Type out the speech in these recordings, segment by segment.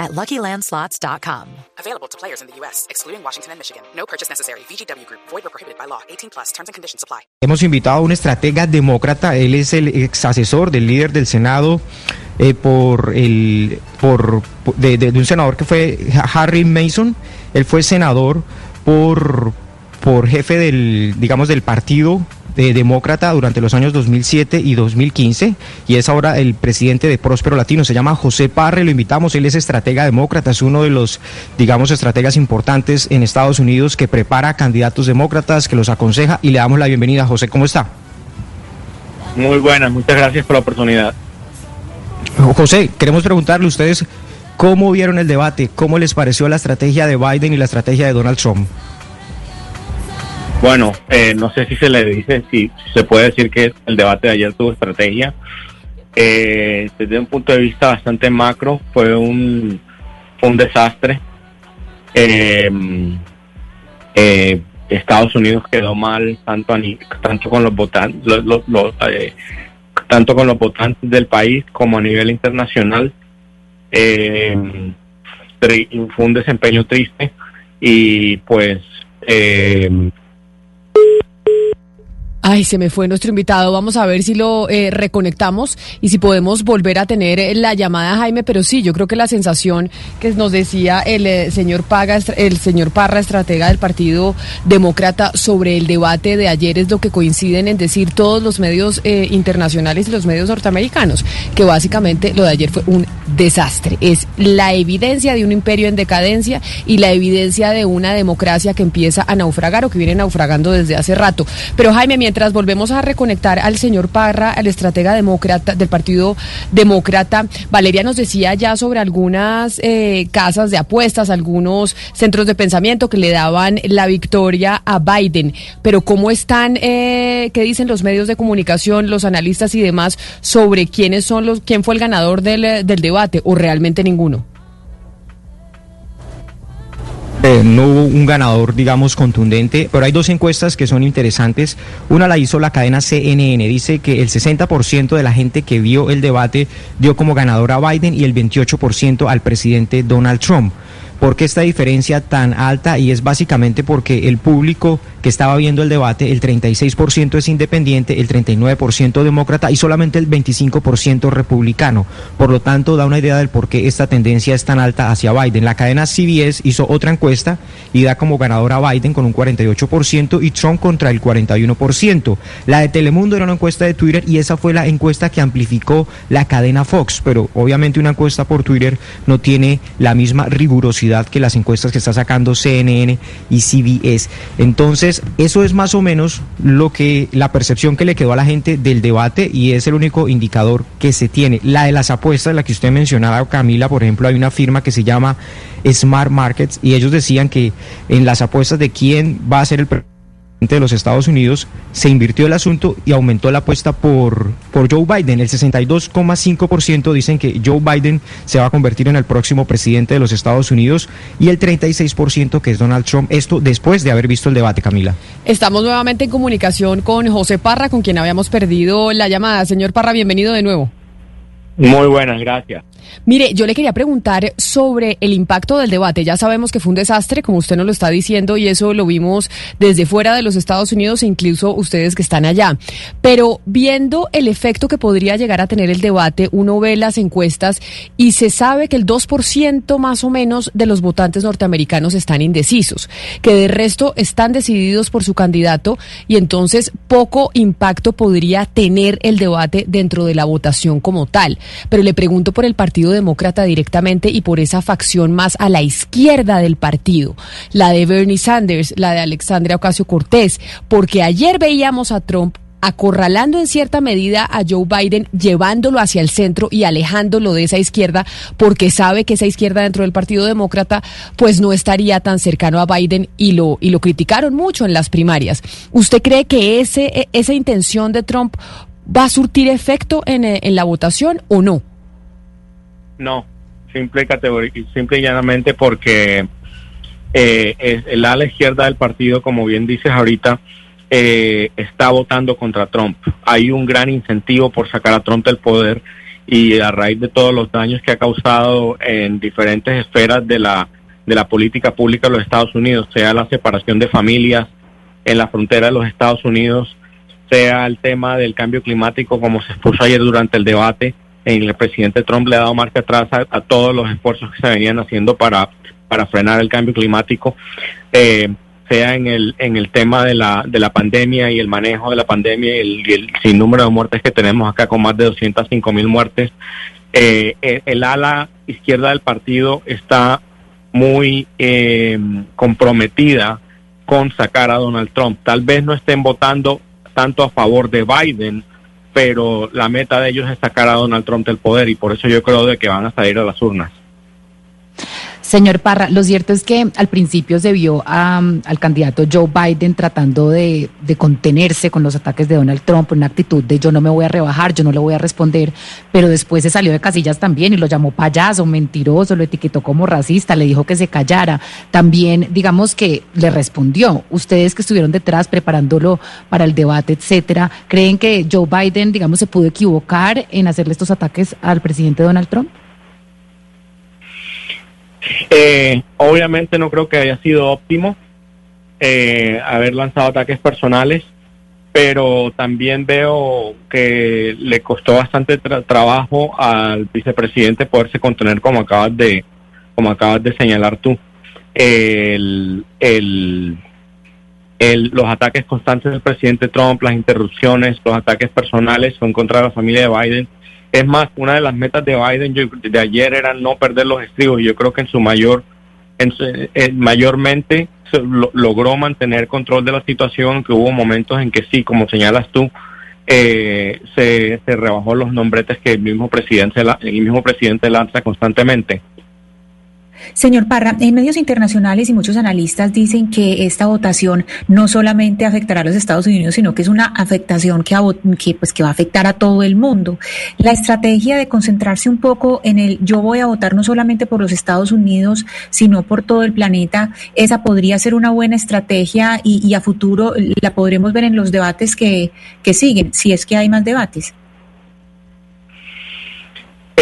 at LuckyLandSlots.com. Available to players in the U.S., excluding Washington and Michigan. No purchase necessary. VGW Group. Void or prohibited by law. 18 plus. Terms and conditions apply. Hemos invitado a un estratega demócrata. Él es el ex asesor del líder del Senado eh, por el por de, de- de un senador que fue Harry Mason. Él fue senador por por jefe del digamos del partido de demócrata durante los años 2007 y 2015 y es ahora el presidente de Próspero Latino se llama José Parre lo invitamos él es estratega demócrata es uno de los digamos estrategas importantes en Estados Unidos que prepara candidatos demócratas que los aconseja y le damos la bienvenida José cómo está Muy buenas, muchas gracias por la oportunidad. José, queremos preguntarle a ustedes cómo vieron el debate, cómo les pareció la estrategia de Biden y la estrategia de Donald Trump. Bueno, eh, no sé si se le dice, si, se puede decir que el debate de ayer tuvo estrategia. Eh, desde un punto de vista bastante macro, fue un, un desastre. Eh, eh, Estados Unidos quedó mal tanto, a tanto con los votantes, eh, tanto con los votantes del país como a nivel internacional. Eh, fue un desempeño triste y pues eh, Ay, se me fue nuestro invitado. Vamos a ver si lo eh, reconectamos y si podemos volver a tener eh, la llamada, Jaime. Pero sí, yo creo que la sensación que nos decía el eh, señor Paga, el señor Parra, estratega del Partido Demócrata, sobre el debate de ayer es lo que coinciden en decir todos los medios internacionales y los medios norteamericanos, que básicamente lo de ayer fue un desastre. Es la evidencia de un imperio en decadencia y la evidencia de una democracia que empieza a naufragar o que viene naufragando desde hace rato. Pero Jaime, mientras volvemos a reconectar al señor Parra, al estratega demócrata del Partido Demócrata, Valeria nos decía ya sobre algunas eh, casas de apuestas, algunos centros de pensamiento que le daban la victoria a Biden. Pero ¿cómo están, eh, qué dicen los medios de comunicación, los analistas y demás sobre quiénes son los, quién fue el ganador del, del debate o realmente ninguno? Eh, no hubo un ganador, digamos, contundente, pero hay dos encuestas que son interesantes. Una la hizo la cadena CNN, dice que el 60% de la gente que vio el debate dio como ganador a Biden y el 28% al presidente Donald Trump. ¿Por qué esta diferencia tan alta? Y es básicamente porque el público que estaba viendo el debate, el 36% es independiente, el 39% demócrata y solamente el 25% republicano. Por lo tanto, da una idea del por qué esta tendencia es tan alta hacia Biden. La cadena CBS hizo otra encuesta y da como ganador a Biden con un 48% y Trump contra el 41%. La de Telemundo era una encuesta de Twitter y esa fue la encuesta que amplificó la cadena Fox, pero obviamente una encuesta por Twitter no tiene la misma rigurosidad que las encuestas que está sacando CNN y CBS. Entonces, eso es más o menos lo que la percepción que le quedó a la gente del debate y es el único indicador que se tiene. La de las apuestas, la que usted mencionaba, Camila, por ejemplo, hay una firma que se llama Smart Markets y ellos decían que en las apuestas de quién va a ser el de los Estados Unidos se invirtió el asunto y aumentó la apuesta por, por Joe Biden. El 62,5% dicen que Joe Biden se va a convertir en el próximo presidente de los Estados Unidos y el 36% que es Donald Trump. Esto después de haber visto el debate, Camila. Estamos nuevamente en comunicación con José Parra, con quien habíamos perdido la llamada. Señor Parra, bienvenido de nuevo. Muy buenas, gracias. Mire, yo le quería preguntar sobre el impacto del debate. Ya sabemos que fue un desastre, como usted nos lo está diciendo, y eso lo vimos desde fuera de los Estados Unidos e incluso ustedes que están allá. Pero viendo el efecto que podría llegar a tener el debate, uno ve las encuestas y se sabe que el 2% más o menos de los votantes norteamericanos están indecisos, que de resto están decididos por su candidato y entonces poco impacto podría tener el debate dentro de la votación como tal. Pero le pregunto por el Partido Demócrata directamente y por esa facción más a la izquierda del partido, la de Bernie Sanders, la de Alexandria Ocasio Cortés, porque ayer veíamos a Trump acorralando en cierta medida a Joe Biden, llevándolo hacia el centro y alejándolo de esa izquierda, porque sabe que esa izquierda dentro del Partido Demócrata pues no estaría tan cercano a Biden y lo, y lo criticaron mucho en las primarias. ¿Usted cree que ese, e, esa intención de Trump va a surtir efecto en, eh, en la votación o no? No, simple, simple y llanamente porque eh, el ala izquierda del partido, como bien dices ahorita, eh, está votando contra Trump. Hay un gran incentivo por sacar a Trump del poder y a raíz de todos los daños que ha causado en diferentes esferas de la, de la política pública de los Estados Unidos, sea la separación de familias en la frontera de los Estados Unidos, sea el tema del cambio climático, como se expuso ayer durante el debate, en el presidente Trump le ha dado marcha atrás a, todos los esfuerzos que se venían haciendo para, para frenar el cambio climático. Eh, sea en el, en el tema de la, de la pandemia y el manejo de la pandemia y el, sinnúmero de muertes que tenemos acá con más de 205 mil muertes, eh, el, ala izquierda del partido está muy eh, comprometida con sacar a Donald Trump. Tal vez no estén votando tanto a favor de Biden, pero la meta de ellos es sacar a Donald Trump del poder y por eso yo creo de que van a salir a las urnas. Señor Parra, lo cierto es que al principio se vio al candidato Joe Biden tratando de, contenerse con los ataques de Donald Trump, una actitud de yo no me voy a rebajar, yo no le voy a responder, pero después se salió de casillas también y lo llamó payaso, mentiroso, lo etiquetó como racista, le dijo que se callara. También, digamos que le respondió. Ustedes que estuvieron detrás preparándolo para el debate, etcétera, ¿creen que Joe Biden, digamos, se pudo equivocar en hacerle estos ataques al presidente Donald Trump? Eh, obviamente no creo que haya sido óptimo eh, haber lanzado ataques personales, pero también veo que le costó bastante trabajo al vicepresidente poderse contener como acabas de, como acabas de señalar tú. El, el, los ataques constantes del presidente Trump, las interrupciones, los ataques personales en contra de la familia de Biden es más, una de las metas de Biden de ayer era no perder los estribos. Yo creo que en su mayor, en, mayormente logró mantener control de la situación, que hubo momentos en que sí, como señalas tú, eh, se, se, rebajó los nombretes que el mismo presidente, el mismo presidente lanza constantemente. Señor Parra, en medios internacionales y muchos analistas dicen que esta votación no solamente afectará a los Estados Unidos, sino que es una afectación que, pues, que va a afectar a todo el mundo. La estrategia de concentrarse un poco en el yo voy a votar no solamente por los Estados Unidos, sino por todo el planeta, esa podría ser una buena estrategia y, a futuro la podremos ver en los debates que, que siguen, si es que hay más debates.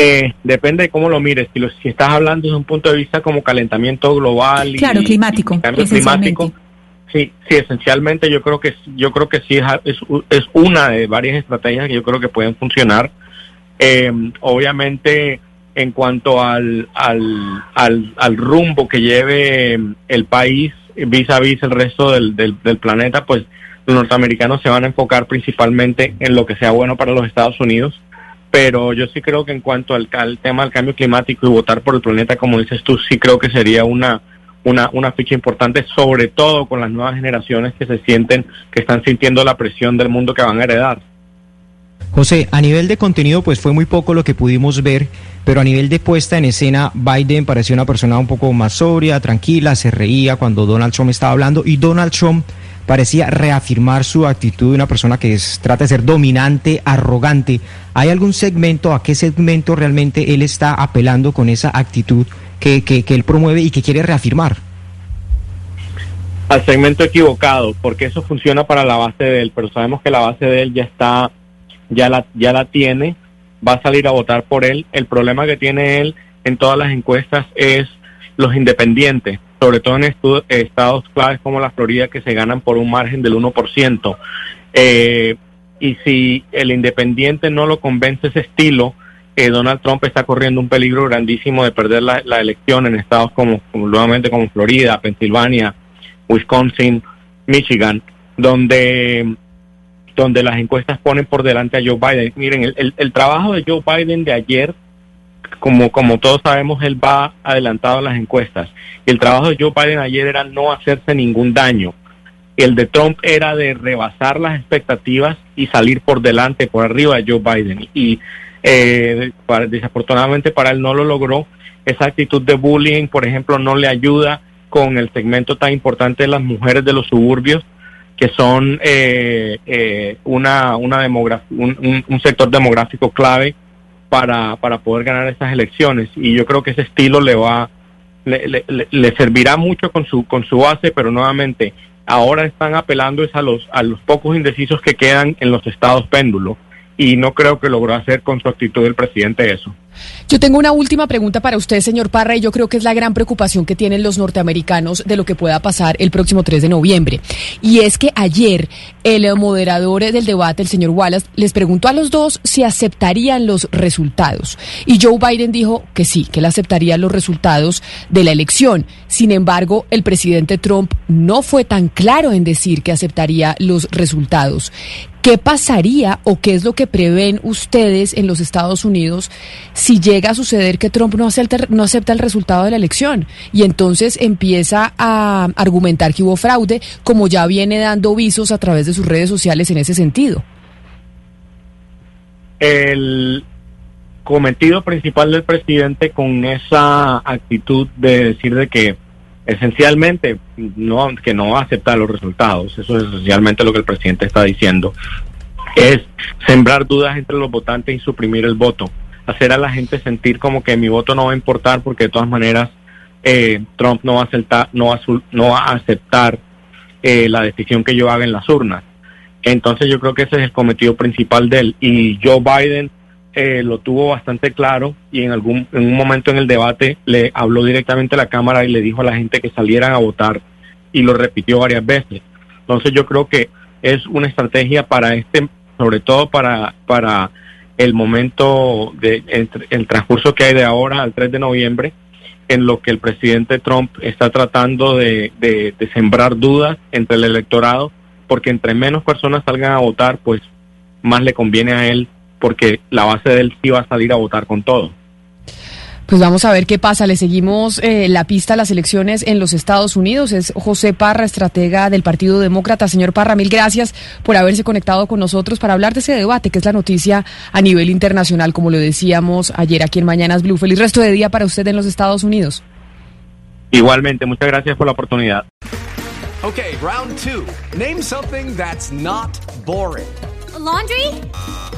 Eh, depende de cómo lo mires. Si, si estás hablando desde un punto de vista como calentamiento global y, claro, climático, cambio climático, sí, sí, esencialmente yo creo que yo creo que sí es, es, una de varias estrategias que yo creo que pueden funcionar. Eh, obviamente, en cuanto al, al, al, rumbo que lleve el país vis a vis el resto del, del, del planeta, pues los norteamericanos se van a enfocar principalmente en lo que sea bueno para los Estados Unidos pero yo sí creo que en cuanto al, tema del cambio climático y votar por el planeta, como dices tú, sí creo que sería una, una, una ficha importante, sobre todo con las nuevas generaciones que se sienten, que están sintiendo la presión del mundo que van a heredar. José, a nivel de contenido, pues fue muy poco lo que pudimos ver, pero a nivel de puesta en escena, Biden parecía una persona un poco más sobria, tranquila, se reía cuando Donald Trump estaba hablando y Donald Trump parecía reafirmar su actitud de una persona que trata de ser dominante, arrogante. ¿Hay algún segmento, a qué segmento realmente él está apelando con esa actitud que, que, él promueve y que quiere reafirmar? Al segmento equivocado, porque eso funciona para la base de él, pero sabemos que la base de él ya está, ya la, ya la tiene, va a salir a votar por él. El problema que tiene él en todas las encuestas es los independientes sobre todo en estados claves como la Florida, que se ganan por un margen del 1%. Eh, y si el independiente no lo convence ese estilo, eh, Donald Trump está corriendo un peligro grandísimo de perder la, elección en estados como, nuevamente como Florida, Pensilvania, Wisconsin, Michigan, donde donde las encuestas ponen por delante a Joe Biden. Miren, el, el trabajo de Joe Biden de ayer como, como todos sabemos, él va adelantado a las encuestas. El trabajo de Joe Biden ayer era no hacerse ningún daño. El de Trump era de rebasar las expectativas y salir por delante, por arriba de Joe Biden. Y eh, desafortunadamente para él no lo logró. Esa actitud de bullying, por ejemplo, no le ayuda con el segmento tan importante de las mujeres de los suburbios, que son eh, eh, una, una un, un, sector demográfico clave para, para poder ganar esas elecciones. Y yo creo que ese estilo le va le, le, servirá mucho con su con su base, pero nuevamente ahora están apelando es a los a los pocos indecisos que quedan en los estados péndulo y no creo que logró hacer con su actitud el presidente eso. Yo tengo una última pregunta para usted, señor Parra, y yo creo que es la gran preocupación que tienen los norteamericanos de lo que pueda pasar el próximo 3 de noviembre. Y es que ayer el moderador del debate, el señor Wallace, les preguntó a los dos si aceptarían los resultados. Y Joe Biden dijo que sí, que él aceptaría los resultados de la elección. Sin embargo, el presidente Trump no fue tan claro en decir que aceptaría los resultados. ¿Qué pasaría o qué es lo que prevén ustedes en los Estados Unidos si llega a suceder que Trump no acepta, no acepta el resultado de la elección y entonces empieza a argumentar que hubo fraude, como ya viene dando visos a través de sus redes sociales en ese sentido? El cometido principal del presidente con esa actitud de decir de que esencialmente no que no va a aceptar los resultados eso es esencialmente lo que el presidente está diciendo es sembrar dudas entre los votantes y suprimir el voto hacer a la gente sentir como que mi voto no va a importar porque de todas maneras eh, Trump no va a aceptar no va no va a aceptar eh, la decisión que yo haga en las urnas. Entonces yo creo que ese es el cometido principal de él y Joe Biden eh, lo tuvo bastante claro y en algún en un momento en el debate le habló directamente a la cámara y le dijo a la gente que salieran a votar y lo repitió varias veces. Entonces yo creo que es una estrategia para este, sobre todo para para el momento de el transcurso que hay de ahora al 3 de noviembre, en lo que el presidente Trump está tratando de, de sembrar dudas entre el electorado, porque entre menos personas salgan a votar, pues más le conviene a él porque la base de él sí va a salir a votar con todo. Pues vamos a ver qué pasa. Le seguimos eh, la pista a las elecciones en los Estados Unidos. Es José Parra, estratega del Partido Demócrata. Señor Parra, mil gracias por haberse conectado con nosotros para hablar de ese debate, que es la noticia a nivel internacional, como lo decíamos ayer aquí en Mañanas Blue. Feliz resto de día para usted en los Estados Unidos. Igualmente, muchas gracias por la oportunidad. Ok, round two. Name something that's not boring. laundry? A